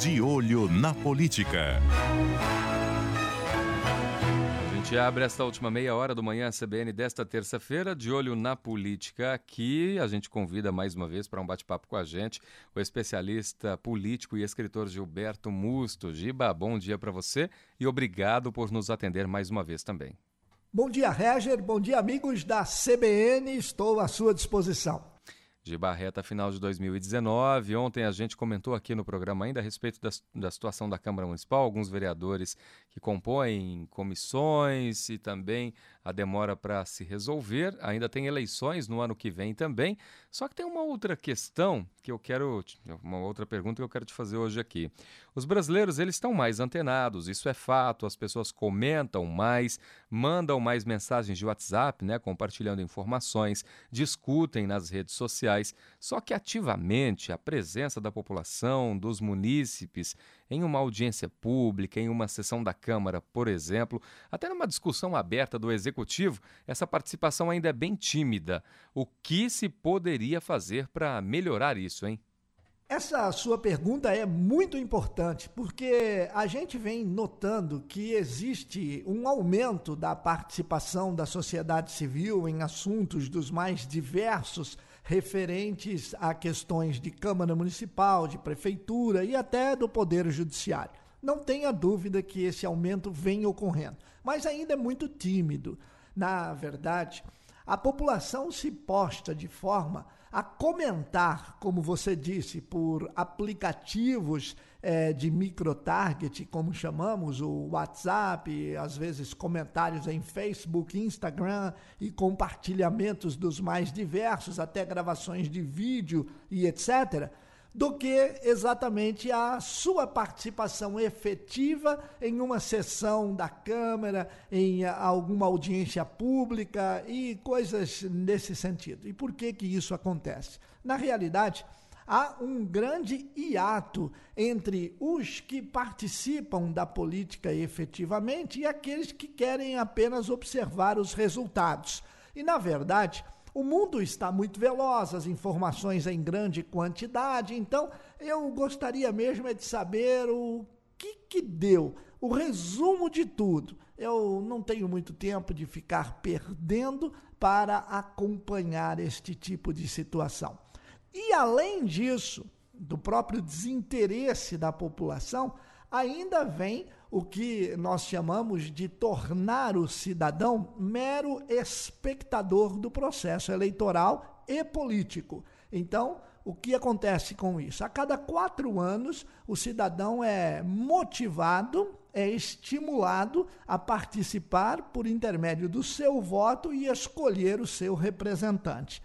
De Olho na Política. A gente abre esta última meia hora do Manhã CBN desta terça-feira, de olho na política aqui. A gente convida mais uma vez para um bate-papo com a gente o especialista político e escritor Gilberto Musto. Giba, bom dia para você e obrigado por nos atender mais uma vez também. Bom dia, Reger. Bom dia, amigos da CBN. Estou à sua disposição de Barreta final de 2019. Ontem a gente comentou aqui no programa ainda a respeito da, da situação da Câmara Municipal, alguns vereadores que compõem comissões e também a demora para se resolver. Ainda tem eleições no ano que vem também. Só que tem uma outra questão que eu quero, uma outra pergunta que eu quero te fazer hoje aqui. Os brasileiros eles estão mais antenados, isso é fato. As pessoas comentam mais, mandam mais mensagens de WhatsApp, né, compartilhando informações, discutem nas redes sociais. Só que ativamente a presença da população, dos munícipes, em uma audiência pública, em uma sessão da Câmara, por exemplo, até numa discussão aberta do Executivo, essa participação ainda é bem tímida. O que se poderia fazer para melhorar isso, hein? Essa sua pergunta é muito importante, porque a gente vem notando que existe um aumento da participação da sociedade civil em assuntos dos mais diversos referentes a questões de Câmara Municipal, de Prefeitura e até do Poder Judiciário. Não tenha dúvida que esse aumento vem ocorrendo, mas ainda é muito tímido. Na verdade, a população se posta de forma a comentar, como você disse, por aplicativos é, de micro-target, como chamamos, o WhatsApp, às vezes comentários em Facebook, Instagram e compartilhamentos dos mais diversos, até gravações de vídeo e etc do que exatamente a sua participação efetiva em uma sessão da Câmara, em alguma audiência pública e coisas nesse sentido. E por que que isso acontece? Na realidade, há um grande hiato entre os que participam da política efetivamente e aqueles que querem apenas observar os resultados. E na verdade, o mundo está muito veloz, as informações em grande quantidade, então eu gostaria mesmo é de saber o que, que deu, o resumo de tudo. Eu não tenho muito tempo de ficar perdendo para acompanhar este tipo de situação. E além disso, do próprio desinteresse da população, ainda vem o que nós chamamos de tornar o cidadão mero espectador do processo eleitoral e político. Então, o que acontece com isso? A cada quatro anos, o cidadão é motivado, é estimulado a participar por intermédio do seu voto e escolher o seu representante.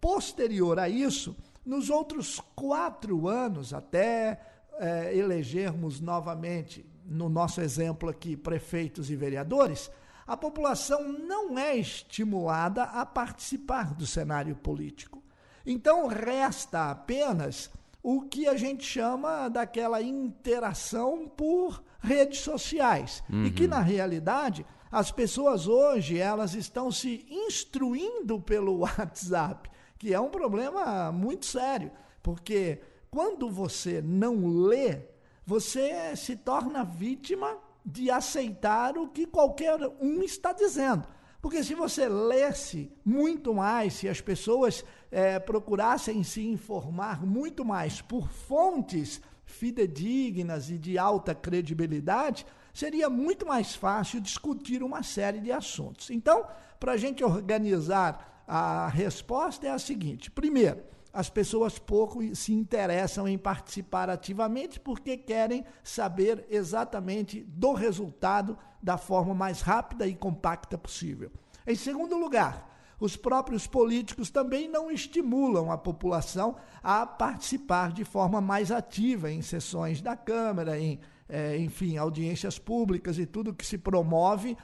Posterior a isso, nos outros quatro anos, até é, elegermos novamente, no nosso exemplo aqui, prefeitos e vereadores, a população não é estimulada a participar do cenário político. Então resta apenas o que a gente chama daquela interação por redes sociais. Uhum. E que na realidade as pessoas hoje elas estão se instruindo pelo WhatsApp, que é um problema muito sério, porque quando você não lê, você se torna vítima de aceitar o que qualquer um está dizendo. Porque se você lesse muito mais, se as pessoas é, procurassem se informar muito mais por fontes fidedignas e de alta credibilidade, seria muito mais fácil discutir uma série de assuntos. Então, para a gente organizar a resposta é a seguinte: primeiro, as pessoas pouco se interessam em participar ativamente porque querem saber exatamente do resultado da forma mais rápida e compacta possível. Em segundo lugar, os próprios políticos também não estimulam a população a participar de forma mais ativa em sessões da Câmara, em, é, enfim, audiências públicas e tudo que se promove,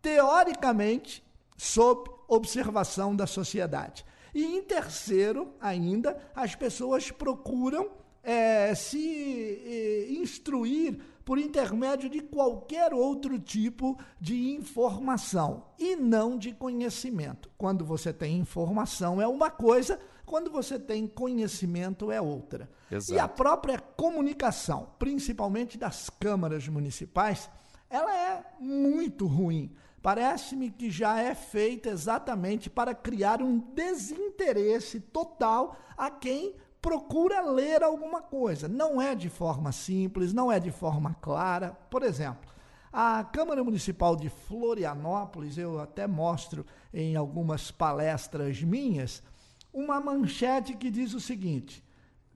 teoricamente, sob observação da sociedade. E em terceiro, ainda, as pessoas procuram é, se é, instruir por intermédio de qualquer outro tipo de informação e não de conhecimento. Quando você tem informação é uma coisa, quando você tem conhecimento é outra. Exato. E a própria comunicação, principalmente das câmaras municipais, ela é muito ruim. Parece-me que já é feita exatamente para criar um desinteresse total a quem procura ler alguma coisa. Não é de forma simples, não é de forma clara. Por exemplo, a Câmara Municipal de Florianópolis, eu até mostro em algumas palestras minhas, uma manchete que diz o seguinte: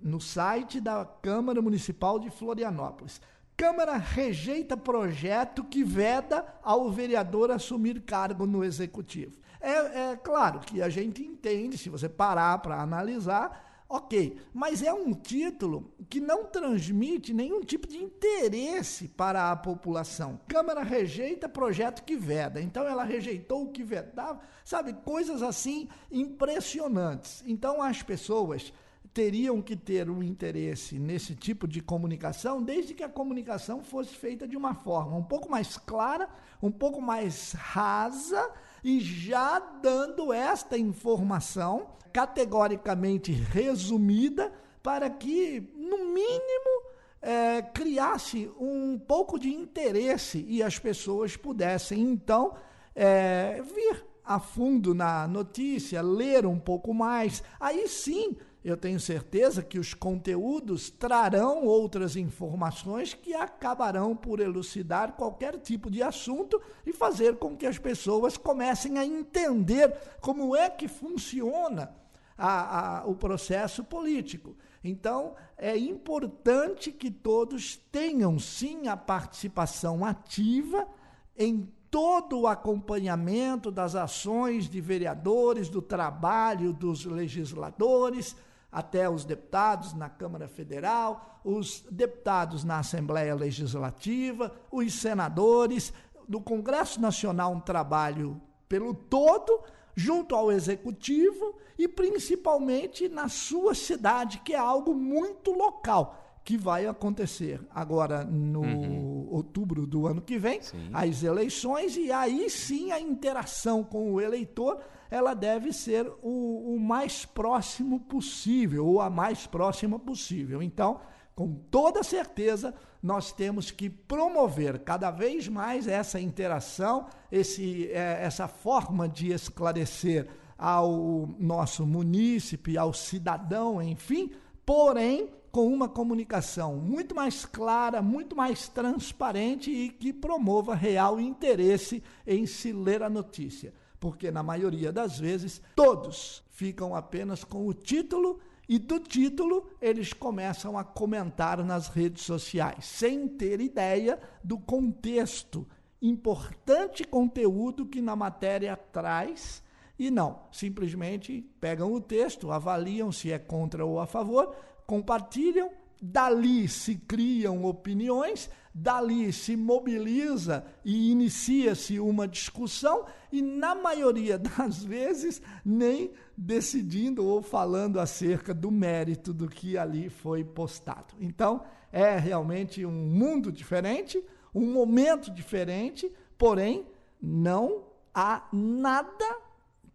no site da Câmara Municipal de Florianópolis. Câmara rejeita projeto que veda ao vereador assumir cargo no executivo. É, é claro que a gente entende, se você parar para analisar, Ok, mas é um título que não transmite nenhum tipo de interesse para a população. Câmara rejeita projeto que veda. Então ela rejeitou o que vedava, sabe? Coisas assim impressionantes. Então as pessoas teriam que ter um interesse nesse tipo de comunicação, desde que a comunicação fosse feita de uma forma um pouco mais clara, um pouco mais rasa e já dando esta informação categoricamente resumida para que, no mínimo, é, criasse um pouco de interesse e as pessoas pudessem, então, é, vir a fundo na notícia, ler um pouco mais. Aí sim eu tenho certeza que os conteúdos trarão outras informações que acabarão por elucidar qualquer tipo de assunto e fazer com que as pessoas comecem a entender como é que funciona a, a, o processo político. Então, é importante que todos tenham sim a participação ativa em todo o acompanhamento das ações de vereadores, do trabalho dos legisladores até os deputados na Câmara Federal, os deputados na Assembleia Legislativa, os senadores, do Congresso Nacional um trabalho pelo todo, junto ao executivo e principalmente na sua cidade, que é algo muito local que vai acontecer agora no uhum. outubro do ano que vem, sim. as eleições, e aí sim a interação com o eleitor ela deve ser o, o mais próximo possível, ou a mais próxima possível. Então, com toda certeza, nós temos que promover cada vez mais essa interação, esse, é, essa forma de esclarecer ao nosso munícipe, ao cidadão, enfim, porém com uma comunicação muito mais clara, muito mais transparente e que promova real interesse em se ler a notícia. Porque, na maioria das vezes, todos ficam apenas com o título e do título eles começam a comentar nas redes sociais, sem ter ideia do contexto, importante conteúdo que na matéria traz. E não, simplesmente pegam o texto, avaliam se é contra ou a favor, compartilham, dali se criam opiniões, dali se mobiliza e inicia-se uma discussão, e na maioria das vezes nem decidindo ou falando acerca do mérito do que ali foi postado. Então, é realmente um mundo diferente, um momento diferente, porém, não há nada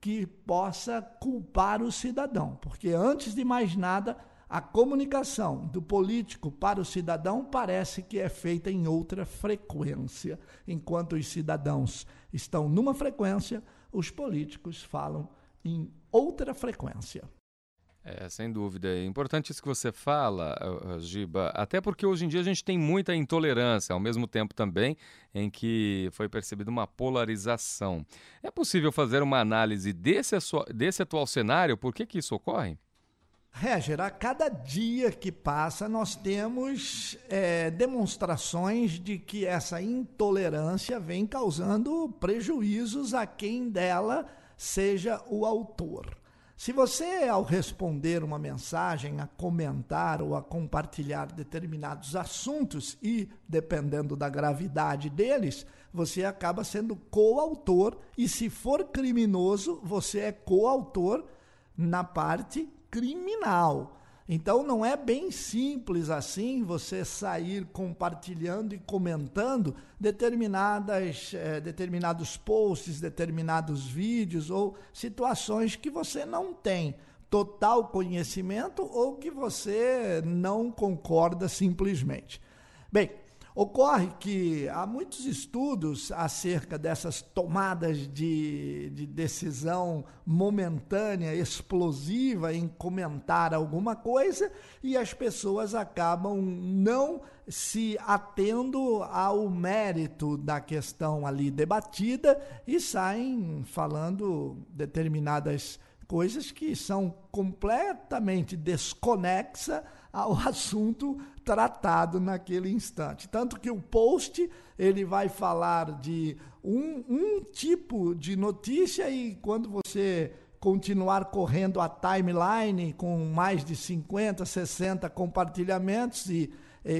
que possa culpar o cidadão, porque antes de mais nada, a comunicação do político para o cidadão parece que é feita em outra frequência. Enquanto os cidadãos estão numa frequência, os políticos falam em outra frequência. É, sem dúvida. É importante isso que você fala, Giba, até porque hoje em dia a gente tem muita intolerância, ao mesmo tempo também em que foi percebida uma polarização. É possível fazer uma análise desse, desse atual cenário? Por que, que isso ocorre? Réger, a cada dia que passa, nós temos é, demonstrações de que essa intolerância vem causando prejuízos a quem dela seja o autor. Se você, ao responder uma mensagem, a comentar ou a compartilhar determinados assuntos e, dependendo da gravidade deles, você acaba sendo coautor e, se for criminoso, você é coautor na parte criminal. Então não é bem simples assim você sair compartilhando e comentando determinadas, eh, determinados posts, determinados vídeos ou situações que você não tem total conhecimento ou que você não concorda simplesmente. Bem, Ocorre que há muitos estudos acerca dessas tomadas de, de, decisão momentânea, explosiva em comentar alguma coisa e as pessoas acabam não se atendo ao mérito da questão ali debatida e saem falando determinadas coisas que são completamente desconexas ao assunto tratado naquele instante. Tanto que o post ele vai falar de um, um tipo de notícia e quando você continuar correndo a timeline com mais de 50, 60 compartilhamentos e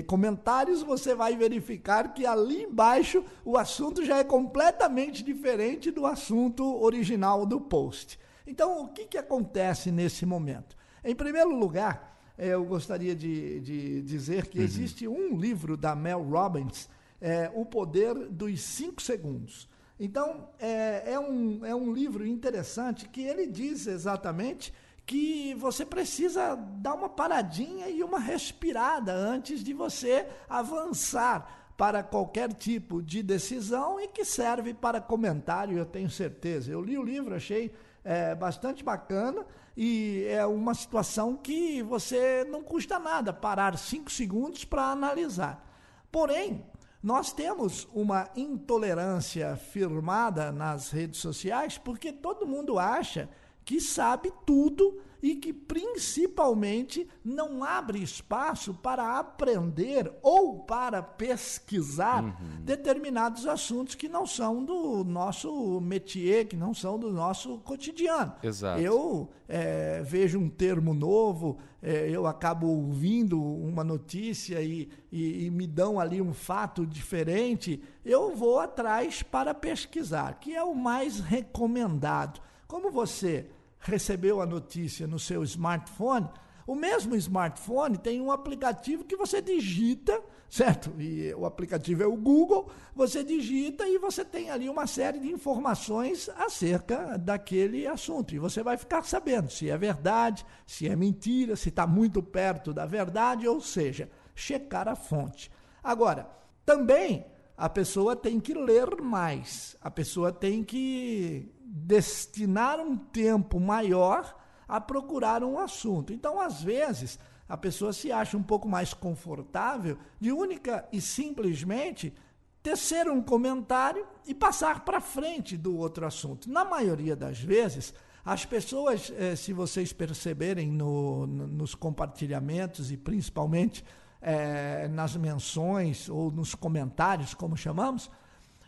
comentários, você vai verificar que ali embaixo o assunto já é completamente diferente do assunto original do post. Então, o que, que acontece nesse momento? Em primeiro lugar, eu gostaria de, de dizer que uhum. existe um livro da Mel Robbins, é, O Poder dos Cinco Segundos. Então, é, é, um, é um livro interessante que ele diz exatamente que você precisa dar uma paradinha e uma respirada antes de você avançar para qualquer tipo de decisão e que serve para comentário, eu tenho certeza. Eu li o livro, achei é, bastante bacana e é uma situação que você não custa nada parar cinco segundos para analisar. Porém, nós temos uma intolerância firmada nas redes sociais porque todo mundo acha que sabe tudo e que principalmente não abre espaço para aprender ou para pesquisar uhum. determinados assuntos que não são do nosso métier, que não são do nosso cotidiano. Exato. Eu é, vejo um termo novo, é, eu acabo ouvindo uma notícia e, e, e me dão ali um fato diferente, eu vou atrás para pesquisar, que é o mais recomendado. Como você recebeu a notícia no seu smartphone, o mesmo smartphone tem um aplicativo que você digita, certo? E o aplicativo é o Google, você digita e você tem ali uma série de informações acerca daquele assunto. E você vai ficar sabendo se é verdade, se é mentira, se está muito perto da verdade, ou seja, checar a fonte. Agora, também a pessoa tem que ler mais, a pessoa tem que destinar um tempo maior a procurar um assunto. Então, às vezes, a pessoa se acha um pouco mais confortável de única e simplesmente tecer um comentário e passar para frente do outro assunto. Na maioria das vezes, as pessoas, eh, se vocês perceberem no, no, nos compartilhamentos e principalmente eh, nas menções ou nos comentários, como chamamos,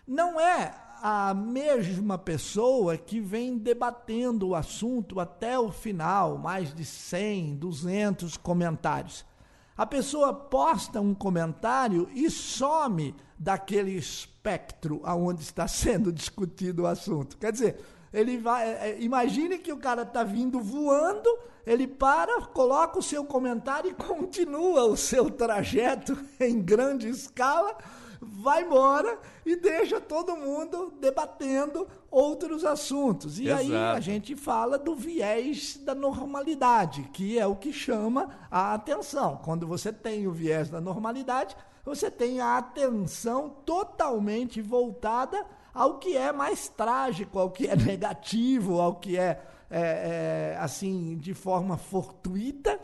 não é a mesma pessoa que vem debatendo o assunto até o final, mais de 100, 200 comentários. A pessoa posta um comentário e some daquele espectro aonde está sendo discutido o assunto. Quer dizer, ele vai, é, é, imagine que o cara está vindo voando, ele para, coloca o seu comentário e continua o seu trajeto em grande escala vai embora e deixa todo mundo debatendo outros assuntos. E Exato. aí a gente fala do viés da normalidade, que é o que chama a atenção. Quando você tem o viés da normalidade, você tem a atenção totalmente voltada ao que é mais trágico, ao que é negativo, ao que é, é, é assim de forma fortuita.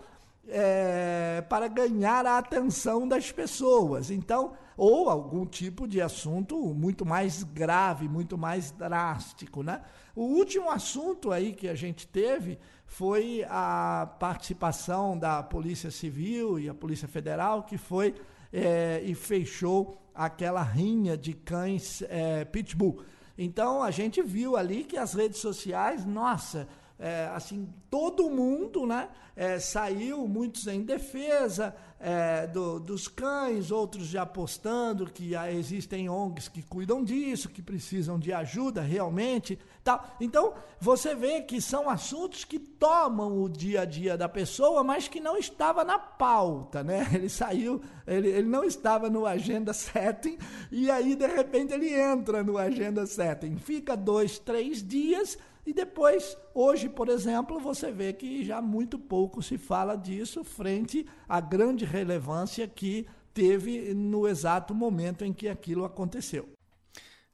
É, para ganhar a atenção das pessoas. Então, ou algum tipo de assunto muito mais grave, muito mais drástico, né? O último assunto aí que a gente teve foi a participação da Polícia Civil e a Polícia Federal, que foi é, e fechou aquela rinha de cães é, pitbull. Então a gente viu ali que as redes sociais, nossa, é, assim, todo mundo né, é, saiu, muitos em defesa é, do, dos cães, outros já apostando que existem ONGs que cuidam disso, que precisam de ajuda realmente. Tal. Então, você vê que são assuntos que tomam o dia a dia da pessoa, mas que não estava na pauta, né? Ele saiu, ele, ele não estava no agenda setting, e aí, de repente, ele entra no agenda setting. Fica dois, três dias E depois, hoje, por exemplo, você vê que já muito pouco se fala disso frente à grande relevância que teve no exato momento em que aquilo aconteceu.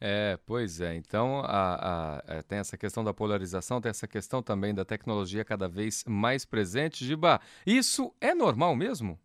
É, pois é. Então, a, a, é, tem essa questão da polarização, tem essa questão também da tecnologia cada vez mais presente. Giba, isso é normal mesmo?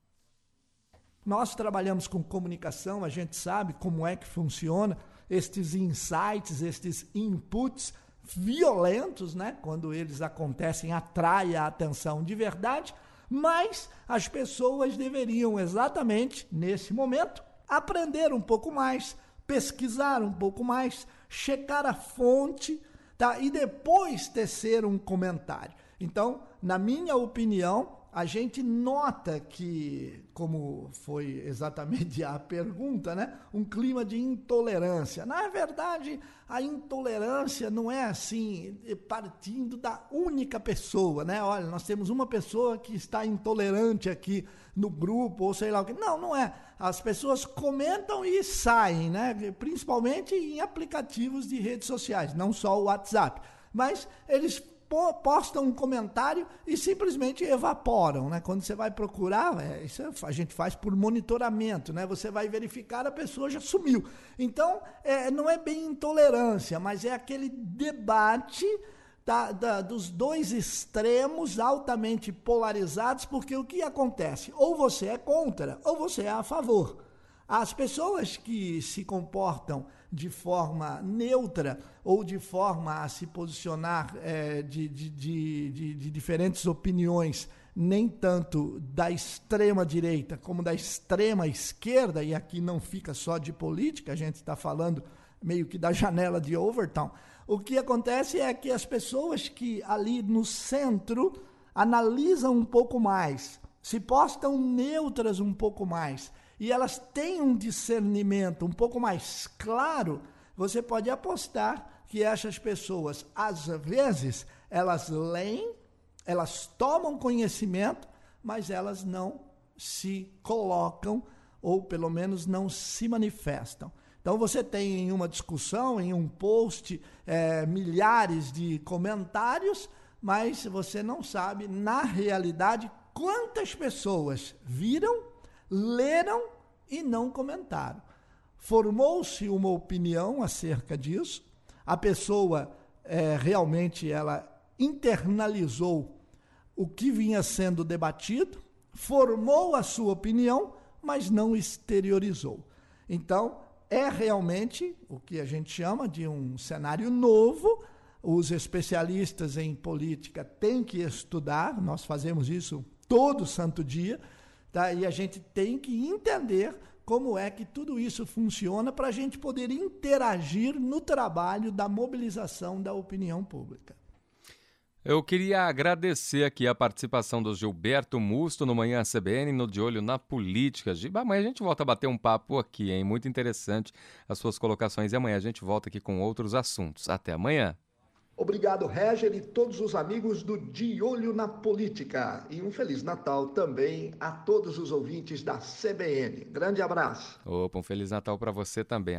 Nós trabalhamos com comunicação, a gente sabe como é que funciona estes insights, estes inputs violentos, né? Quando eles acontecem, atrai a atenção de verdade, mas as pessoas deveriam exatamente nesse momento aprender um pouco mais, pesquisar um pouco mais, checar a fonte, tá? E depois tecer um comentário. Então, na minha opinião, a gente nota que, como foi exatamente a pergunta, né? Um clima de intolerância. Na verdade, a intolerância não é assim, partindo da única pessoa, né? Olha, nós temos uma pessoa que está intolerante aqui no grupo, ou sei lá o que. Não, não é. As pessoas comentam e saem, né? Principalmente em aplicativos de redes sociais, não só o WhatsApp. Mas eles postam um comentário e simplesmente evaporam, né? Quando você vai procurar, é, isso a gente faz por monitoramento, né? Você vai verificar, a pessoa já sumiu. Então, é, não é bem intolerância, mas é aquele debate da, da, dos dois extremos altamente polarizados, porque o que acontece? Ou você é contra, ou você é a favor. As pessoas que se comportam de forma neutra ou de forma a se posicionar é, de, de, de, de, diferentes opiniões, nem tanto da extrema direita como da extrema esquerda, e aqui não fica só de política, a gente está falando meio que da janela de Overton. O que acontece é que as pessoas que ali no centro analisam um pouco mais, se postam neutras um pouco mais e elas têm um discernimento um pouco mais claro, você pode apostar que essas pessoas, às vezes, elas leem, elas tomam conhecimento, mas elas não se colocam, ou pelo menos não se manifestam. Então você tem em uma discussão, em um post, é, milhares de comentários, mas você não sabe, na realidade, quantas pessoas viram leram e não comentaram. Formou-se uma opinião acerca disso, a pessoa é, realmente ela internalizou o que vinha sendo debatido, formou a sua opinião, mas não exteriorizou. Então, é realmente o que a gente chama de um cenário novo. Os especialistas em política têm que estudar, nós fazemos isso todo santo dia Tá? E a gente tem que entender como é que tudo isso funciona para a gente poder interagir no trabalho da mobilização da opinião pública. Eu queria agradecer aqui a participação do Gilberto Musto no Manhã CBN, no De Olho na Política. Amanhã a gente volta a bater um papo aqui, hein? Muito interessante as suas colocações. E amanhã a gente volta aqui com outros assuntos. Até amanhã. Obrigado, Reger, e todos os amigos do De Olho na Política. E um Feliz Natal também a todos os ouvintes da CBN. Grande abraço. Opa, um Feliz Natal para você também.